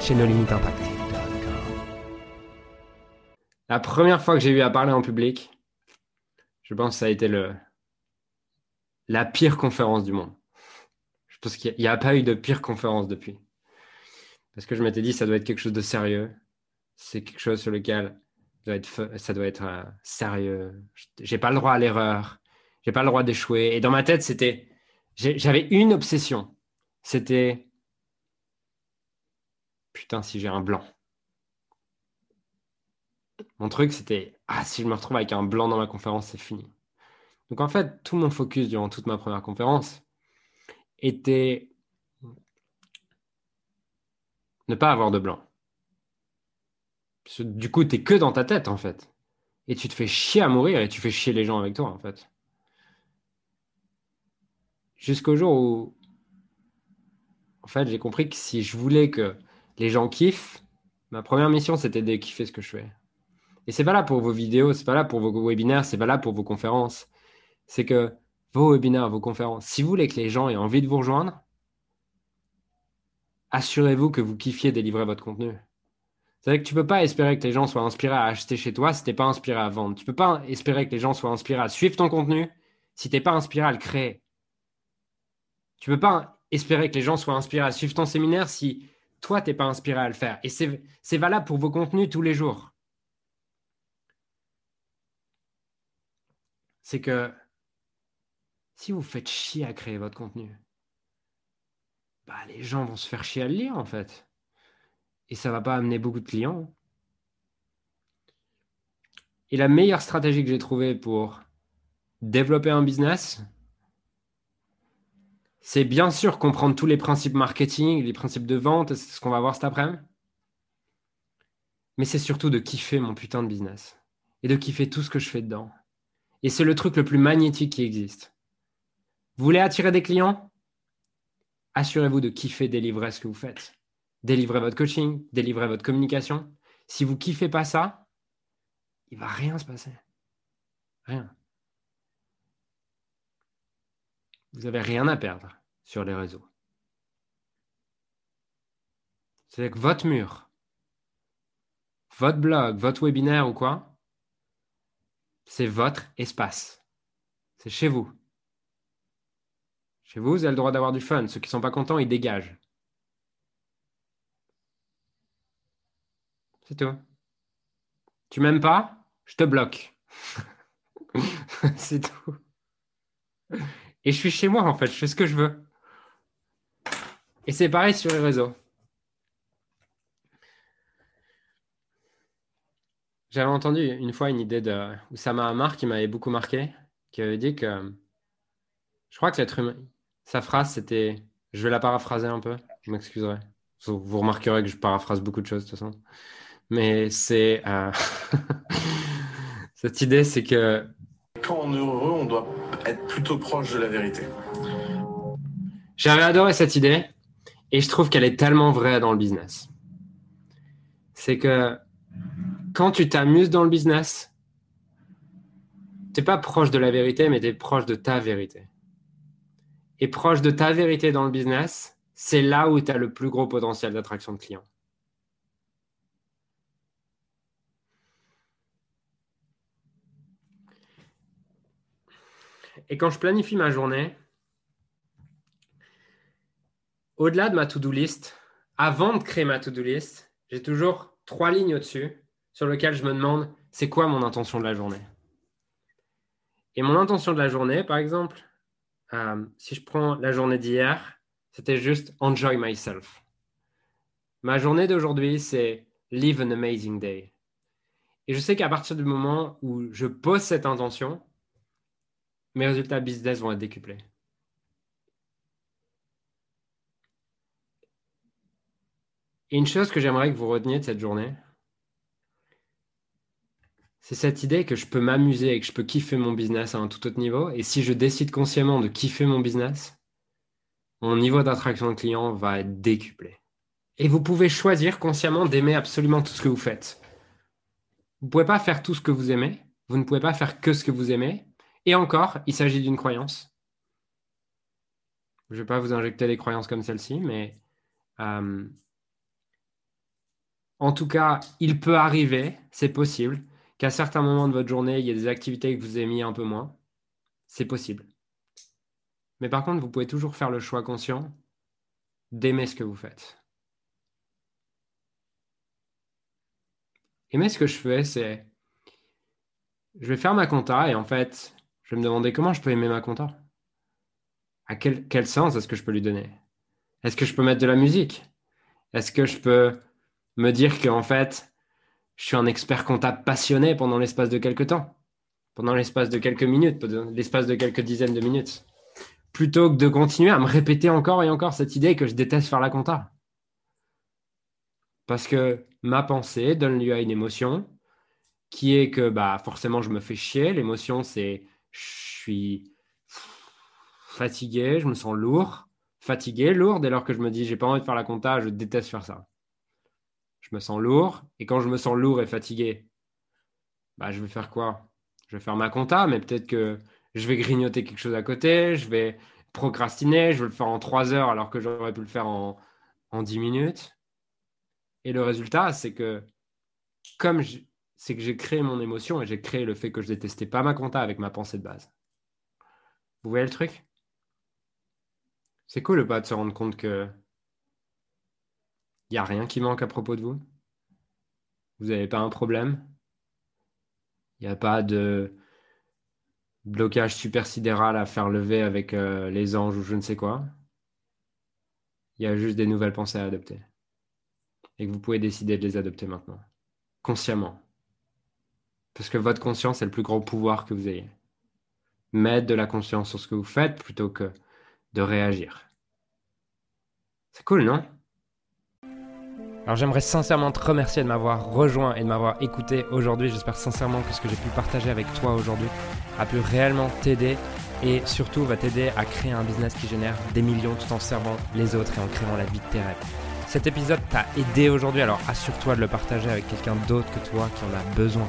chez No Limit Impact. La première fois que j'ai eu à parler en public, je pense que ça a été le, la pire conférence du monde. Je pense qu'il n'y a, pas eu de pire conférence depuis. Parce que je m'étais dit, ça doit être quelque chose de sérieux. C'est quelque chose sur lequel ça doit être euh, sérieux. J'ai pas le droit à l'erreur. J'ai pas le droit d'échouer. Et dans ma tête, c'était, j'avais une obsession. C'était putain, si j'ai un blanc. Mon truc, c'était, ah, si je me retrouve avec un blanc dans ma conférence, c'est fini. Donc en fait, tout mon focus durant toute ma première conférence était ne pas avoir de blanc. du coup, tu es que dans ta tête, en fait. Et tu te fais chier à mourir et tu fais chier les gens avec toi, en fait. Jusqu'au jour où, en fait, j'ai compris que si je voulais que les gens kiffent. Ma première mission, c'était de kiffer ce que je fais. Et c'est pas là pour vos vidéos, c'est pas là pour vos webinaires, c'est pas là pour vos conférences. C'est que vos webinaires, vos conférences, si vous voulez que les gens aient envie de vous rejoindre, assurez-vous que vous kiffiez délivrer votre contenu. C'est-à-dire que tu ne peux pas espérer que les gens soient inspirés à acheter chez toi si tu n'es pas inspiré à vendre. Tu ne peux pas espérer que les gens soient inspirés à suivre ton contenu si tu n'es pas inspiré à le créer. Tu ne peux pas espérer que les gens soient inspirés à suivre ton séminaire si toi, tu n'es pas inspiré à le faire. Et c'est valable pour vos contenus tous les jours. C'est que si vous faites chier à créer votre contenu, bah, les gens vont se faire chier à le lire en fait. Et ça ne va pas amener beaucoup de clients. Et la meilleure stratégie que j'ai trouvée pour développer un business, c'est bien sûr comprendre tous les principes marketing, les principes de vente, c'est ce qu'on va voir cet après-midi. Mais c'est surtout de kiffer mon putain de business et de kiffer tout ce que je fais dedans. Et c'est le truc le plus magnétique qui existe. Vous voulez attirer des clients? Assurez-vous de kiffer délivrer ce que vous faites. Délivrer votre coaching, délivrer votre communication. Si vous kiffez pas ça, il va rien se passer. Rien. Vous n'avez rien à perdre sur les réseaux. C'est que votre mur, votre blog, votre webinaire ou quoi, c'est votre espace. C'est chez vous. Chez vous, vous avez le droit d'avoir du fun. Ceux qui ne sont pas contents, ils dégagent. C'est tout. Tu m'aimes pas Je te bloque. c'est tout. Et je suis chez moi, en fait. Je fais ce que je veux. Et c'est pareil sur les réseaux. J'avais entendu une fois une idée de Oussama Hamar qui m'avait beaucoup marqué, qui avait dit que je crois que l'être humain, sa phrase c'était, je vais la paraphraser un peu, je m'excuserai. Vous remarquerez que je paraphrase beaucoup de choses de toute façon. Mais c'est euh, cette idée, c'est que quand on est heureux, on doit être plutôt proche de la vérité. J'avais adoré cette idée et je trouve qu'elle est tellement vraie dans le business. C'est que quand tu t'amuses dans le business, tu n'es pas proche de la vérité, mais tu es proche de ta vérité. Et proche de ta vérité dans le business, c'est là où tu as le plus gros potentiel d'attraction de clients. Et quand je planifie ma journée, au-delà de ma to-do list, avant de créer ma to-do list, j'ai toujours trois lignes au-dessus sur lesquelles je me demande c'est quoi mon intention de la journée? Et mon intention de la journée, par exemple, euh, si je prends la journée d'hier, c'était juste enjoy myself. Ma journée d'aujourd'hui, c'est live an amazing day. Et je sais qu'à partir du moment où je pose cette intention, mes résultats business vont être décuplés. Et une chose que j'aimerais que vous reteniez de cette journée, c'est cette idée que je peux m'amuser et que je peux kiffer mon business à un tout autre niveau. Et si je décide consciemment de kiffer mon business, mon niveau d'attraction de clients va être décuplé. Et vous pouvez choisir consciemment d'aimer absolument tout ce que vous faites. Vous ne pouvez pas faire tout ce que vous aimez. Vous ne pouvez pas faire que ce que vous aimez. Et encore, il s'agit d'une croyance. Je ne vais pas vous injecter des croyances comme celle-ci, mais euh, en tout cas, il peut arriver, c'est possible, qu'à certains moments de votre journée, il y ait des activités que vous aimiez un peu moins. C'est possible. Mais par contre, vous pouvez toujours faire le choix conscient d'aimer ce que vous faites. Mais ce que je fais, c'est je vais faire ma compta et en fait, je me demander comment je peux aimer ma compta. À quel, quel sens est-ce que je peux lui donner? Est-ce que je peux mettre de la musique? Est-ce que je peux me dire qu'en fait, je suis un expert comptable passionné pendant l'espace de quelques temps, pendant l'espace de quelques minutes, l'espace de quelques dizaines de minutes, plutôt que de continuer à me répéter encore et encore cette idée que je déteste faire la compta. Parce que ma pensée donne lieu à une émotion qui est que bah, forcément je me fais chier. L'émotion, c'est je suis fatigué, je me sens lourd. Fatigué, lourd, dès lors que je me dis j'ai pas envie de faire la compta, je déteste faire ça. Je me sens lourd. Et quand je me sens lourd et fatigué, bah, je vais faire quoi? Je vais faire ma compta, mais peut-être que je vais grignoter quelque chose à côté, je vais procrastiner, je vais le faire en trois heures alors que j'aurais pu le faire en, en 10 minutes. Et le résultat, c'est que comme c'est que j'ai créé mon émotion et j'ai créé le fait que je détestais pas ma compta avec ma pensée de base. Vous voyez le truc? C'est cool pas de se rendre compte que il n'y a rien qui manque à propos de vous? Vous n'avez pas un problème? Il n'y a pas de blocage supersidéral à faire lever avec euh, les anges ou je ne sais quoi? Il y a juste des nouvelles pensées à adopter et que vous pouvez décider de les adopter maintenant, consciemment. Parce que votre conscience est le plus grand pouvoir que vous ayez. Mettre de la conscience sur ce que vous faites plutôt que de réagir. C'est cool, non? Alors j'aimerais sincèrement te remercier de m'avoir rejoint et de m'avoir écouté aujourd'hui. J'espère sincèrement que ce que j'ai pu partager avec toi aujourd'hui a pu réellement t'aider et surtout va t'aider à créer un business qui génère des millions tout en servant les autres et en créant la vie de tes rêves. Cet épisode t'a aidé aujourd'hui, alors assure-toi de le partager avec quelqu'un d'autre que toi qui en a besoin.